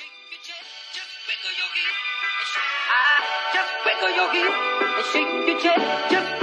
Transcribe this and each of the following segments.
Shake your chest, just wiggle your hip. And shake, ah, just wiggle your hip. And shake your chest, just,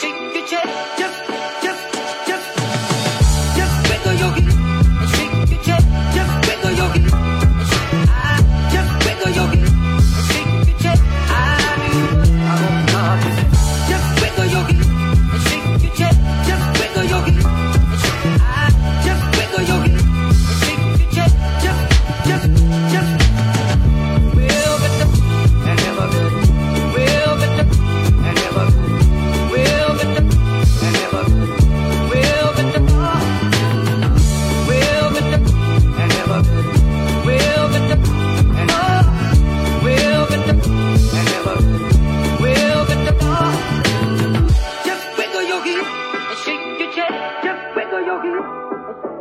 shake your chest. It's